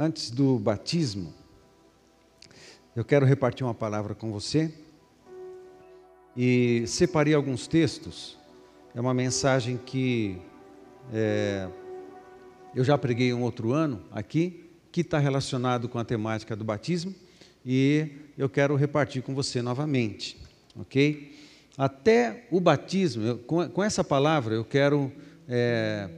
antes do batismo, eu quero repartir uma palavra com você e separei alguns textos. É uma mensagem que é, eu já preguei um outro ano aqui, que está relacionado com a temática do batismo e eu quero repartir com você novamente, ok? Até o batismo, eu, com, com, essa palavra eu quero é,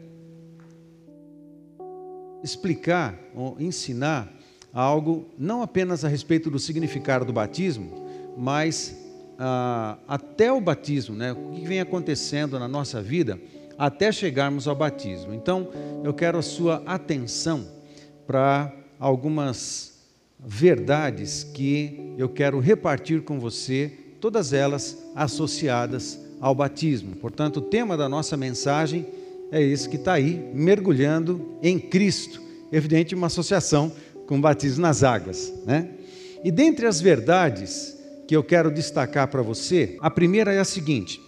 explicar ou ensinar algo não apenas a respeito do significado do batismo, mas ah, até o batismo, né? o que vem acontecendo na nossa vida até chegarmos ao batismo. Então, eu quero a sua atenção para algumas verdades que eu quero repartir com você, todas elas associadas ao batismo. Portanto, o tema da nossa mensagem é esse que está aí, mergulhando em Cristo. Evidente, uma associação com o batismo nas águas. Né? E dentre as verdades que eu quero destacar para você, a primeira é a seguinte: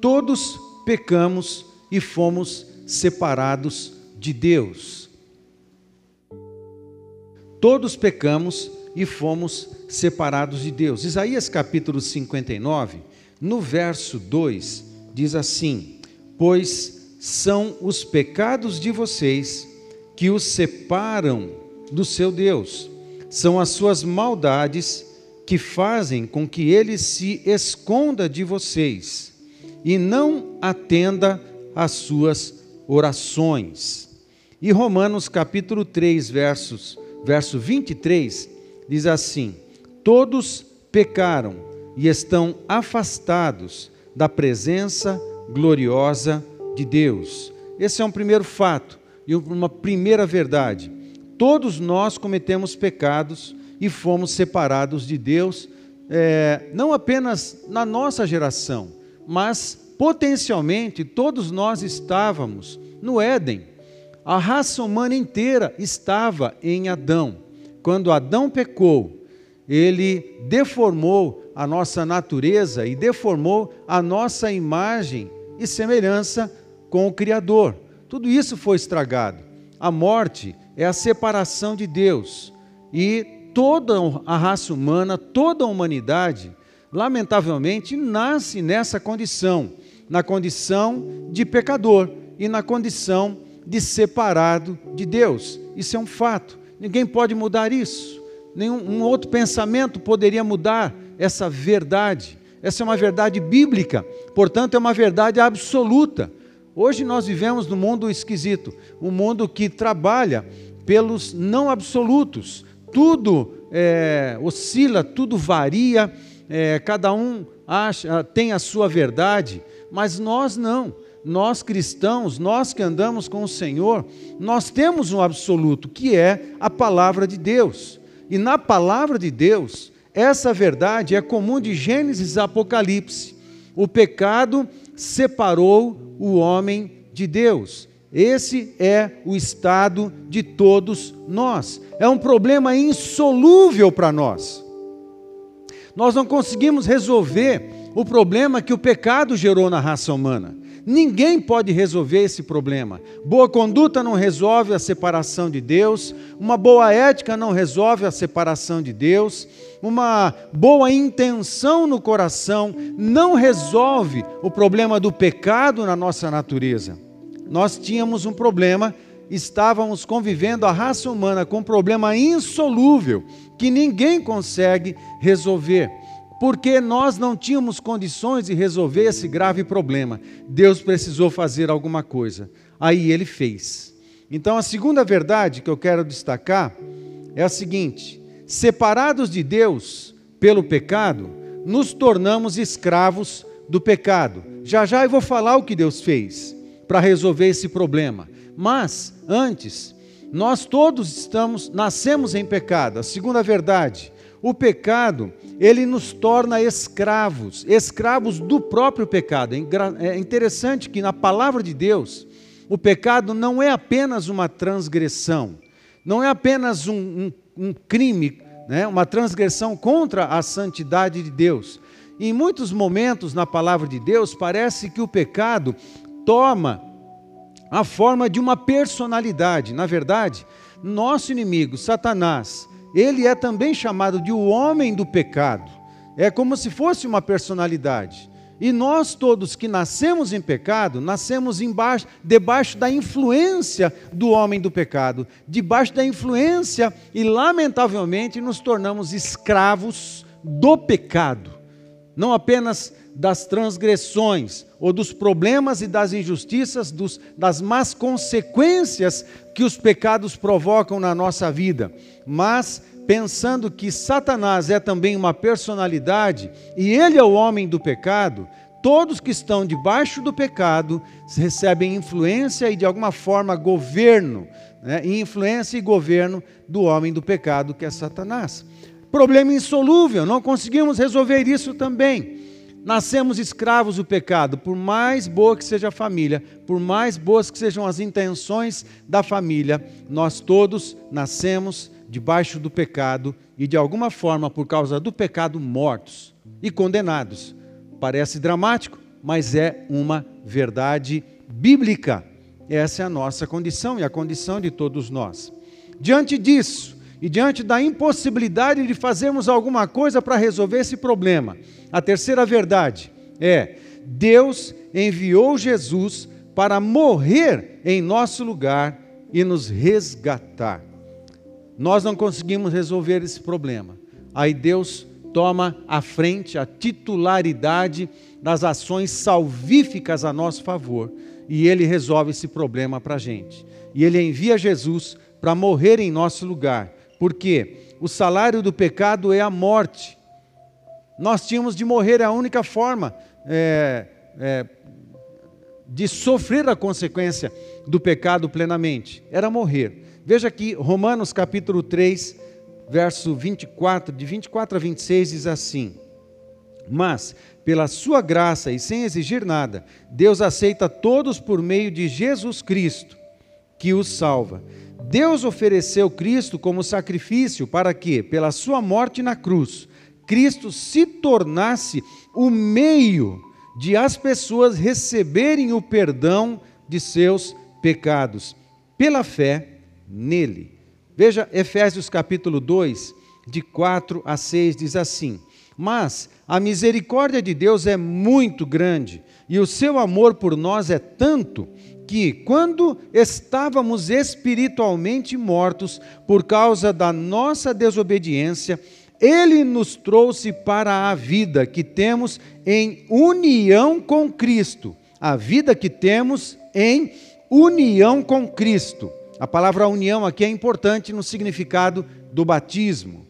todos pecamos e fomos separados de Deus. Todos pecamos e fomos separados de Deus. Isaías capítulo 59, no verso 2, diz assim: Pois são os pecados de vocês que os separam do seu Deus, são as suas maldades que fazem com que ele se esconda de vocês e não atenda às suas orações. E Romanos capítulo 3, versos, verso 23, diz assim: Todos pecaram e estão afastados da presença gloriosa de Deus. Esse é um primeiro fato e uma primeira verdade. Todos nós cometemos pecados e fomos separados de Deus, é, não apenas na nossa geração, mas potencialmente todos nós estávamos no Éden. A raça humana inteira estava em Adão. Quando Adão pecou, ele deformou a nossa natureza e deformou a nossa imagem e semelhança com o Criador. Tudo isso foi estragado. A morte é a separação de Deus. E toda a raça humana, toda a humanidade, lamentavelmente, nasce nessa condição na condição de pecador e na condição de separado de Deus. Isso é um fato. Ninguém pode mudar isso. Nenhum um outro pensamento poderia mudar essa verdade. Essa é uma verdade bíblica, portanto, é uma verdade absoluta. Hoje nós vivemos num mundo esquisito, um mundo que trabalha pelos não absolutos. Tudo é, oscila, tudo varia, é, cada um acha, tem a sua verdade, mas nós não. Nós cristãos, nós que andamos com o Senhor, nós temos um absoluto, que é a palavra de Deus. E na palavra de Deus, essa verdade é comum de Gênesis a Apocalipse. O pecado separou o homem de Deus. Esse é o estado de todos nós. É um problema insolúvel para nós. Nós não conseguimos resolver o problema que o pecado gerou na raça humana. Ninguém pode resolver esse problema. Boa conduta não resolve a separação de Deus, uma boa ética não resolve a separação de Deus, uma boa intenção no coração não resolve o problema do pecado na nossa natureza. Nós tínhamos um problema, estávamos convivendo a raça humana com um problema insolúvel que ninguém consegue resolver porque nós não tínhamos condições de resolver esse grave problema. Deus precisou fazer alguma coisa. Aí ele fez. Então, a segunda verdade que eu quero destacar é a seguinte: separados de Deus pelo pecado, nos tornamos escravos do pecado. Já já eu vou falar o que Deus fez para resolver esse problema. Mas antes, nós todos estamos nascemos em pecado. A segunda verdade, o pecado, ele nos torna escravos, escravos do próprio pecado. É, é interessante que na palavra de Deus, o pecado não é apenas uma transgressão, não é apenas um, um, um crime, né? uma transgressão contra a santidade de Deus. Em muitos momentos na palavra de Deus, parece que o pecado toma a forma de uma personalidade. Na verdade, nosso inimigo, Satanás, ele é também chamado de o homem do pecado. É como se fosse uma personalidade. E nós todos que nascemos em pecado, nascemos embaixo, debaixo da influência do homem do pecado, debaixo da influência e lamentavelmente nos tornamos escravos do pecado. Não apenas das transgressões ou dos problemas e das injustiças, dos, das más consequências que os pecados provocam na nossa vida, mas pensando que Satanás é também uma personalidade e ele é o homem do pecado, todos que estão debaixo do pecado recebem influência e de alguma forma governo, né? influência e governo do homem do pecado que é Satanás. Problema insolúvel, não conseguimos resolver isso também. Nascemos escravos do pecado, por mais boa que seja a família, por mais boas que sejam as intenções da família, nós todos nascemos debaixo do pecado e de alguma forma, por causa do pecado, mortos e condenados. Parece dramático, mas é uma verdade bíblica. Essa é a nossa condição e a condição de todos nós. Diante disso, e diante da impossibilidade de fazermos alguma coisa para resolver esse problema, a terceira verdade é: Deus enviou Jesus para morrer em nosso lugar e nos resgatar. Nós não conseguimos resolver esse problema. Aí Deus toma a frente, a titularidade das ações salvíficas a nosso favor e ele resolve esse problema para a gente. E ele envia Jesus para morrer em nosso lugar. Porque o salário do pecado é a morte. Nós tínhamos de morrer, é a única forma é, é, de sofrer a consequência do pecado plenamente. Era morrer. Veja aqui, Romanos capítulo 3, verso 24, de 24 a 26 diz assim: Mas, pela sua graça e sem exigir nada, Deus aceita todos por meio de Jesus Cristo, que os salva. Deus ofereceu Cristo como sacrifício para que, pela sua morte na cruz, Cristo se tornasse o meio de as pessoas receberem o perdão de seus pecados, pela fé nele. Veja Efésios capítulo 2, de 4 a 6, diz assim: Mas a misericórdia de Deus é muito grande, e o seu amor por nós é tanto, que, quando estávamos espiritualmente mortos por causa da nossa desobediência, ele nos trouxe para a vida que temos em união com Cristo. A vida que temos em união com Cristo. A palavra união aqui é importante no significado do batismo.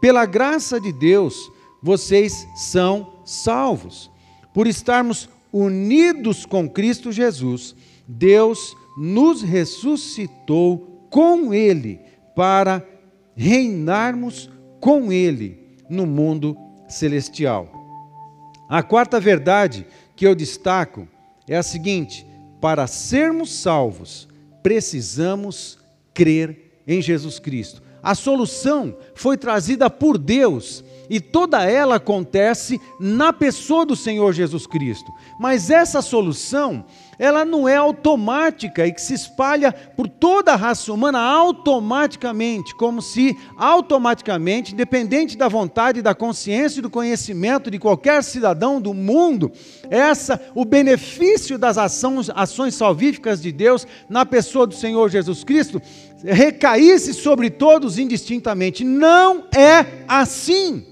Pela graça de Deus, vocês são salvos. Por estarmos unidos com Cristo Jesus, Deus nos ressuscitou com Ele para reinarmos com Ele no mundo celestial. A quarta verdade que eu destaco é a seguinte: para sermos salvos, precisamos crer em Jesus Cristo. A solução foi trazida por Deus e toda ela acontece na pessoa do Senhor Jesus Cristo. Mas essa solução, ela não é automática e que se espalha por toda a raça humana automaticamente, como se automaticamente, independente da vontade, da consciência e do conhecimento de qualquer cidadão do mundo, essa o benefício das ações, ações salvíficas de Deus na pessoa do Senhor Jesus Cristo recaísse sobre todos indistintamente. Não é assim.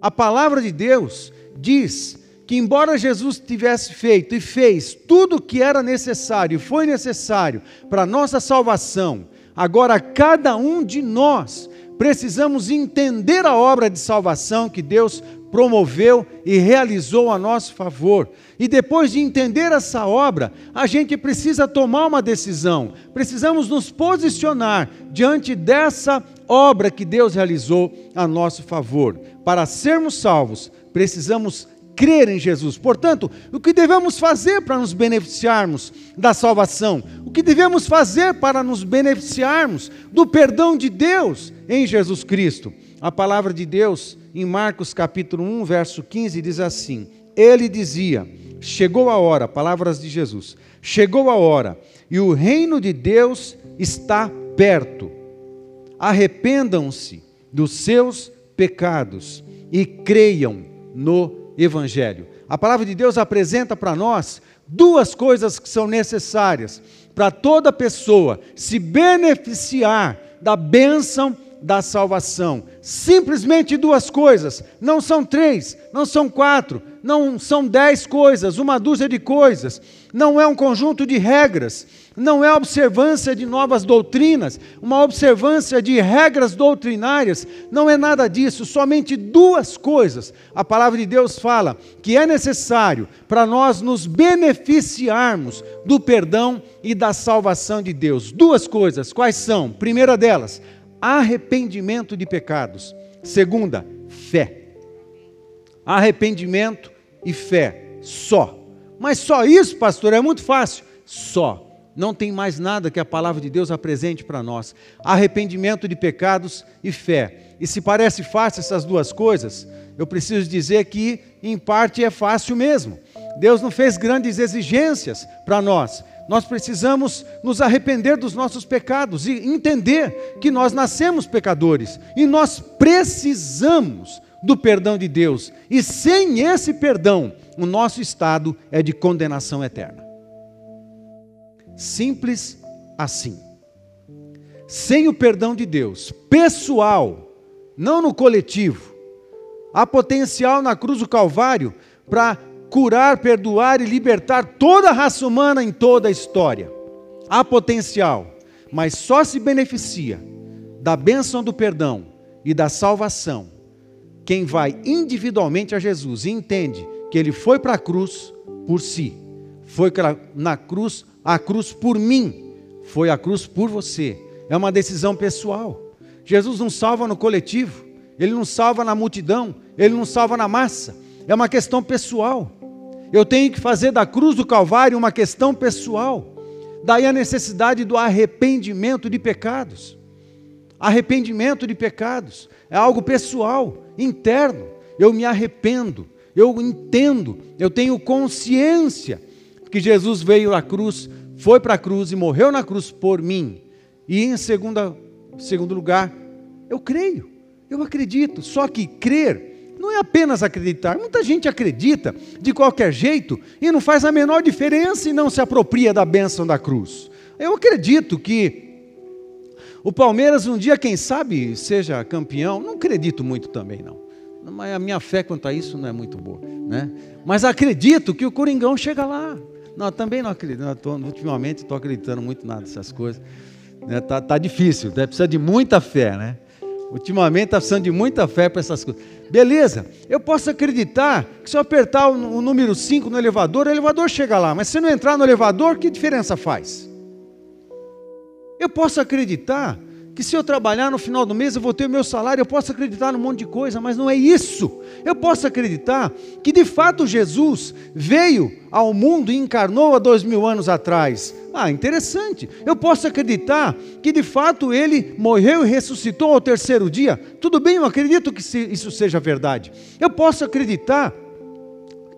A palavra de Deus diz que, embora Jesus tivesse feito e fez tudo o que era necessário, foi necessário para a nossa salvação, agora cada um de nós precisamos entender a obra de salvação que Deus promoveu e realizou a nosso favor. E depois de entender essa obra, a gente precisa tomar uma decisão, precisamos nos posicionar diante dessa obra que Deus realizou a nosso favor. Para sermos salvos, precisamos crer em Jesus. Portanto, o que devemos fazer para nos beneficiarmos da salvação? O que devemos fazer para nos beneficiarmos do perdão de Deus em Jesus Cristo? A palavra de Deus, em Marcos capítulo 1, verso 15, diz assim: Ele dizia: Chegou a hora, palavras de Jesus, chegou a hora, e o reino de Deus está perto. Arrependam-se dos seus pecados e creiam no Evangelho. A palavra de Deus apresenta para nós duas coisas que são necessárias para toda pessoa se beneficiar da bênção da salvação. Simplesmente duas coisas, não são três, não são quatro, não são dez coisas, uma dúzia de coisas, não é um conjunto de regras, não é observância de novas doutrinas, uma observância de regras doutrinárias, não é nada disso, somente duas coisas. A palavra de Deus fala que é necessário para nós nos beneficiarmos do perdão e da salvação de Deus. Duas coisas, quais são? Primeira delas, arrependimento de pecados. Segunda, fé. Arrependimento e fé, só. Mas só isso, pastor, é muito fácil. Só. Não tem mais nada que a palavra de Deus apresente para nós. Arrependimento de pecados e fé. E se parece fácil essas duas coisas, eu preciso dizer que, em parte, é fácil mesmo. Deus não fez grandes exigências para nós. Nós precisamos nos arrepender dos nossos pecados e entender que nós nascemos pecadores e nós precisamos do perdão de Deus. E sem esse perdão, o nosso estado é de condenação eterna. Simples assim. Sem o perdão de Deus, pessoal, não no coletivo, há potencial na cruz do Calvário para curar, perdoar e libertar toda a raça humana em toda a história. Há potencial, mas só se beneficia da bênção do perdão e da salvação quem vai individualmente a Jesus e entende que ele foi para a cruz por si, foi na cruz, a cruz por mim, foi a cruz por você. É uma decisão pessoal. Jesus não salva no coletivo, ele não salva na multidão, ele não salva na massa. É uma questão pessoal. Eu tenho que fazer da cruz do Calvário uma questão pessoal. Daí a necessidade do arrependimento de pecados. Arrependimento de pecados é algo pessoal, interno. Eu me arrependo, eu entendo, eu tenho consciência que Jesus veio à cruz, foi para a cruz e morreu na cruz por mim. E em segunda, segundo lugar, eu creio, eu acredito. Só que crer não é apenas acreditar. Muita gente acredita de qualquer jeito e não faz a menor diferença e não se apropria da bênção da cruz. Eu acredito que o Palmeiras um dia, quem sabe, seja campeão. Não acredito muito também, não. Mas a minha fé quanto a isso não é muito boa. Né? Mas acredito que o Coringão chega lá. Não, também não acredito. Não, tô, ultimamente estou acreditando muito nada dessas coisas. Né? Tá, tá difícil, né? precisa de muita fé, né? Ultimamente está precisando de muita fé para essas coisas. Beleza, eu posso acreditar que se eu apertar o, o número 5 no elevador, o elevador chega lá, mas se não entrar no elevador, que diferença faz? Eu posso acreditar que se eu trabalhar no final do mês eu vou ter o meu salário, eu posso acreditar num monte de coisa, mas não é isso. Eu posso acreditar que de fato Jesus veio ao mundo e encarnou há dois mil anos atrás. Ah, interessante. Eu posso acreditar que de fato ele morreu e ressuscitou ao terceiro dia. Tudo bem, eu acredito que isso seja verdade. Eu posso acreditar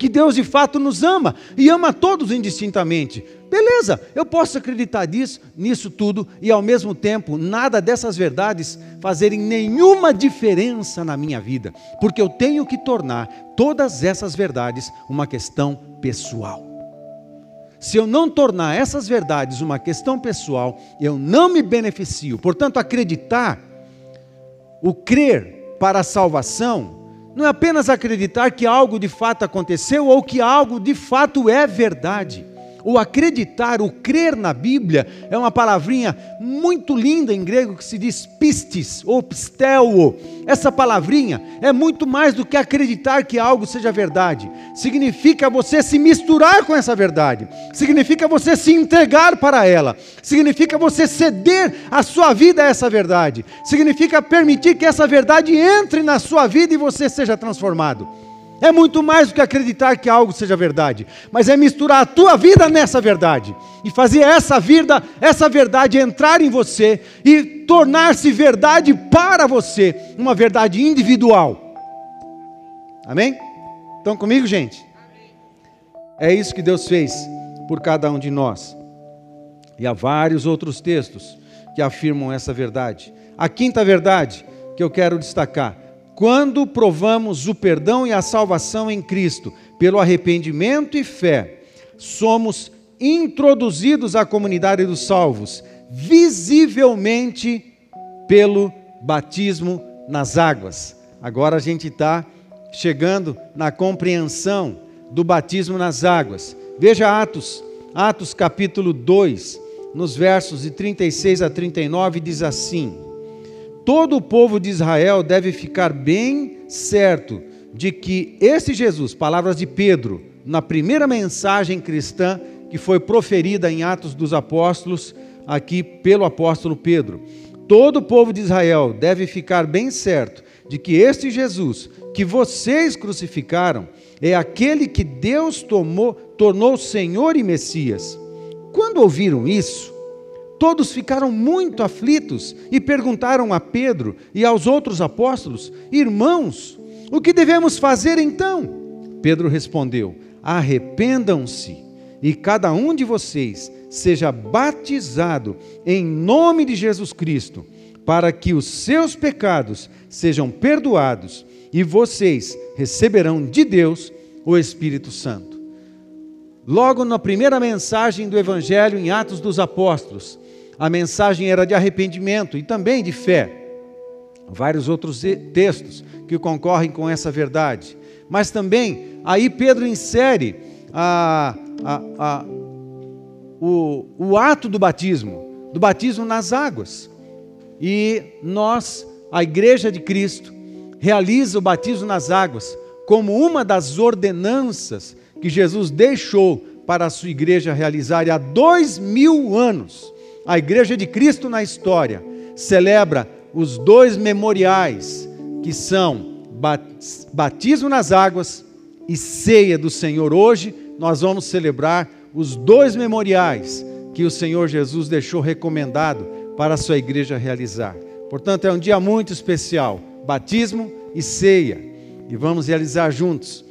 que Deus de fato nos ama e ama todos indistintamente. Beleza, eu posso acreditar nisso, nisso tudo e ao mesmo tempo nada dessas verdades fazerem nenhuma diferença na minha vida, porque eu tenho que tornar todas essas verdades uma questão pessoal. Se eu não tornar essas verdades uma questão pessoal, eu não me beneficio. Portanto, acreditar, o crer para a salvação, não é apenas acreditar que algo de fato aconteceu ou que algo de fato é verdade. O acreditar, o crer na Bíblia, é uma palavrinha muito linda em grego que se diz pistis ou pisteuo. Essa palavrinha é muito mais do que acreditar que algo seja verdade. Significa você se misturar com essa verdade. Significa você se entregar para ela. Significa você ceder a sua vida a essa verdade. Significa permitir que essa verdade entre na sua vida e você seja transformado. É muito mais do que acreditar que algo seja verdade, mas é misturar a tua vida nessa verdade e fazer essa vida, essa verdade entrar em você e tornar-se verdade para você, uma verdade individual. Amém? Estão comigo, gente? É isso que Deus fez por cada um de nós. E há vários outros textos que afirmam essa verdade. A quinta verdade que eu quero destacar: quando provamos o perdão e a salvação em Cristo pelo arrependimento e fé, somos introduzidos à comunidade dos salvos, visivelmente pelo batismo nas águas. Agora a gente está chegando na compreensão do batismo nas águas. Veja Atos, Atos capítulo 2, nos versos de 36 a 39, diz assim: Todo o povo de Israel deve ficar bem certo de que esse Jesus, palavras de Pedro, na primeira mensagem cristã que foi proferida em Atos dos Apóstolos, aqui pelo apóstolo Pedro, todo o povo de Israel deve ficar bem certo de que este Jesus que vocês crucificaram é aquele que Deus tomou, tornou Senhor e Messias. Quando ouviram isso, todos ficaram muito aflitos e perguntaram a Pedro e aos outros apóstolos: Irmãos, o que devemos fazer então? Pedro respondeu: Arrependam-se e cada um de vocês seja batizado em nome de Jesus Cristo, para que os seus pecados sejam perdoados e vocês receberão de Deus o Espírito Santo. Logo na primeira mensagem do Evangelho em Atos dos Apóstolos, a mensagem era de arrependimento e também de fé. Vários outros textos que concorrem com essa verdade. Mas também, aí Pedro insere a, a, a, o, o ato do batismo, do batismo nas águas. E nós, a Igreja de Cristo, realiza o batismo nas águas como uma das ordenanças que Jesus deixou para a sua igreja realizar há dois mil anos. A Igreja de Cristo na história celebra os dois memoriais que são batismo nas águas e ceia do Senhor. Hoje nós vamos celebrar os dois memoriais que o Senhor Jesus deixou recomendado para a sua igreja realizar. Portanto, é um dia muito especial batismo e ceia. E vamos realizar juntos.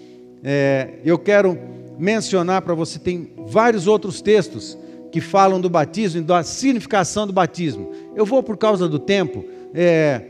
É, eu quero mencionar para você, tem vários outros textos que falam do batismo e da significação do batismo. Eu vou, por causa do tempo, é,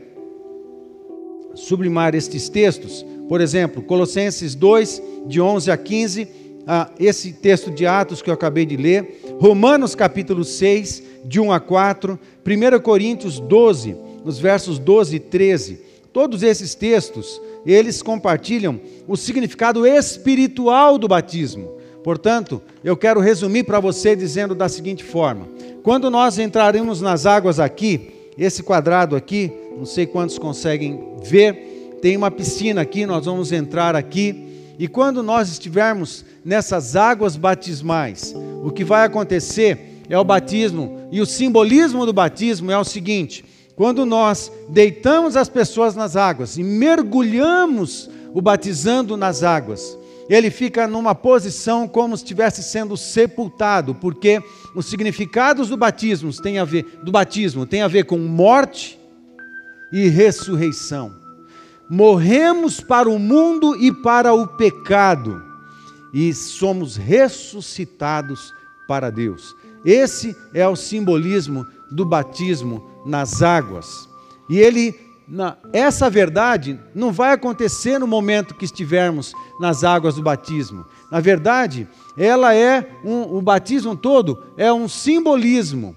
sublimar estes textos. Por exemplo, Colossenses 2, de 11 a 15, ah, esse texto de Atos que eu acabei de ler. Romanos capítulo 6, de 1 a 4. 1 Coríntios 12, nos versos 12 e 13. Todos esses textos, eles compartilham o significado espiritual do batismo. Portanto, eu quero resumir para você dizendo da seguinte forma: quando nós entraremos nas águas aqui, esse quadrado aqui, não sei quantos conseguem ver, tem uma piscina aqui, nós vamos entrar aqui, e quando nós estivermos nessas águas batismais, o que vai acontecer é o batismo, e o simbolismo do batismo é o seguinte: quando nós deitamos as pessoas nas águas e mergulhamos o batizando nas águas, ele fica numa posição como se estivesse sendo sepultado, porque os significados do batismo tem a ver, do batismo tem a ver com morte e ressurreição. Morremos para o mundo e para o pecado e somos ressuscitados para Deus. Esse é o simbolismo do batismo nas águas. E ele, na, essa verdade não vai acontecer no momento que estivermos nas águas do batismo. Na verdade, ela é um, o batismo todo é um simbolismo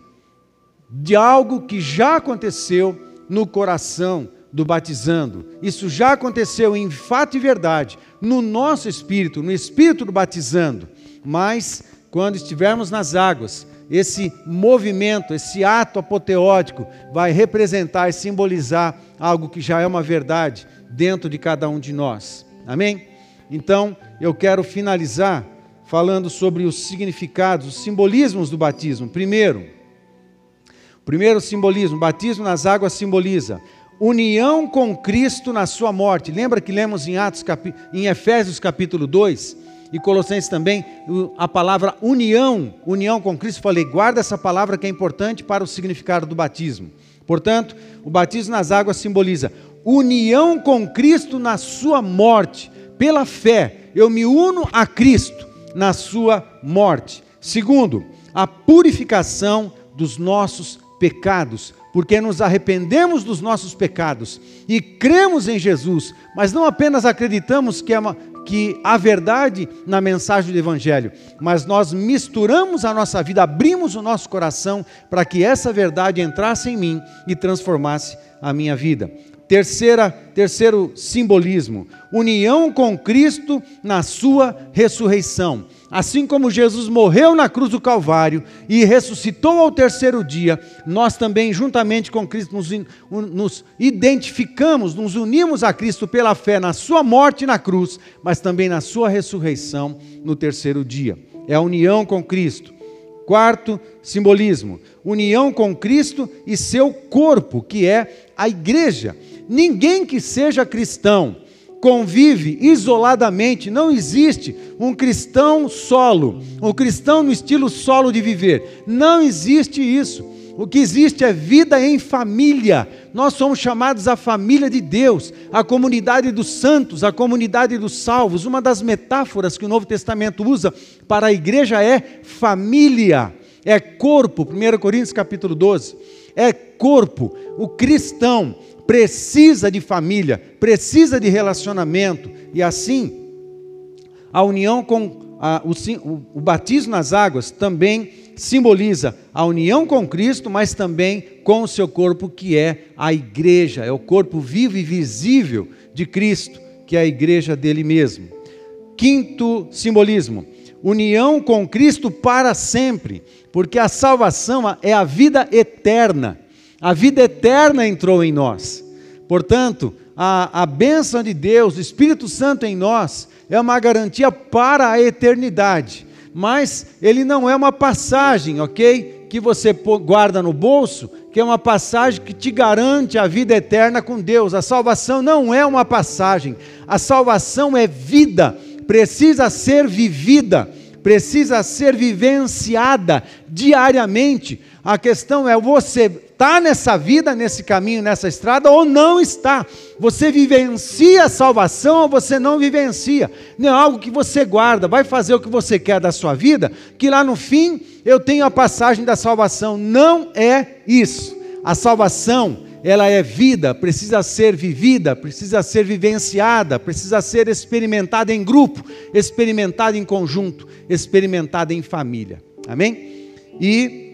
de algo que já aconteceu no coração do batizando. Isso já aconteceu em fato e verdade no nosso espírito, no espírito do batizando. Mas quando estivermos nas águas, esse movimento, esse ato apoteótico vai representar e simbolizar algo que já é uma verdade dentro de cada um de nós. Amém? Então, eu quero finalizar falando sobre os significados, os simbolismos do batismo. Primeiro, primeiro simbolismo, batismo nas águas simboliza união com Cristo na sua morte. Lembra que lemos em Atos em Efésios capítulo 2? E Colossenses também, a palavra união, união com Cristo. Falei, guarda essa palavra que é importante para o significado do batismo. Portanto, o batismo nas águas simboliza união com Cristo na sua morte. Pela fé, eu me uno a Cristo na sua morte. Segundo, a purificação dos nossos pecados, porque nos arrependemos dos nossos pecados e cremos em Jesus, mas não apenas acreditamos que, é uma, que há verdade na mensagem do Evangelho, mas nós misturamos a nossa vida, abrimos o nosso coração para que essa verdade entrasse em mim e transformasse a minha vida. Terceira, terceiro simbolismo: união com Cristo na sua ressurreição. Assim como Jesus morreu na cruz do Calvário e ressuscitou ao terceiro dia, nós também, juntamente com Cristo, nos, nos, identificamos, nos unimos a Cristo pela fé na Sua morte na cruz, mas também na Sua ressurreição no terceiro dia. É a união com Cristo. Quarto simbolismo: união com Cristo e seu corpo, que é a igreja. Ninguém que seja cristão convive isoladamente, não existe um cristão solo, um cristão no estilo solo de viver. Não existe isso. O que existe é vida em família. Nós somos chamados a família de Deus, a comunidade dos santos, a comunidade dos salvos. Uma das metáforas que o Novo Testamento usa para a igreja é família, é corpo. 1 Coríntios capítulo 12. É corpo. O cristão precisa de família, precisa de relacionamento, e assim, a união com a, o, o, o batismo nas águas também simboliza a união com Cristo, mas também com o seu corpo, que é a igreja, é o corpo vivo e visível de Cristo, que é a igreja dele mesmo. Quinto simbolismo: união com Cristo para sempre, porque a salvação é a vida eterna. A vida eterna entrou em nós. Portanto, a, a bênção de Deus, o Espírito Santo em nós, é uma garantia para a eternidade. Mas ele não é uma passagem, ok? Que você guarda no bolso, que é uma passagem que te garante a vida eterna com Deus. A salvação não é uma passagem, a salvação é vida, precisa ser vivida, precisa ser vivenciada diariamente. A questão é você está nessa vida, nesse caminho, nessa estrada ou não está. Você vivencia a salvação ou você não vivencia. Não é algo que você guarda, vai fazer o que você quer da sua vida, que lá no fim eu tenho a passagem da salvação. Não é isso. A salvação, ela é vida, precisa ser vivida, precisa ser vivenciada, precisa ser experimentada em grupo, experimentada em conjunto, experimentada em família. Amém? E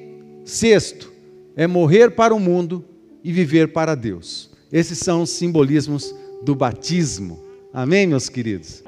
sexto, é morrer para o mundo e viver para Deus. Esses são os simbolismos do batismo. Amém, meus queridos?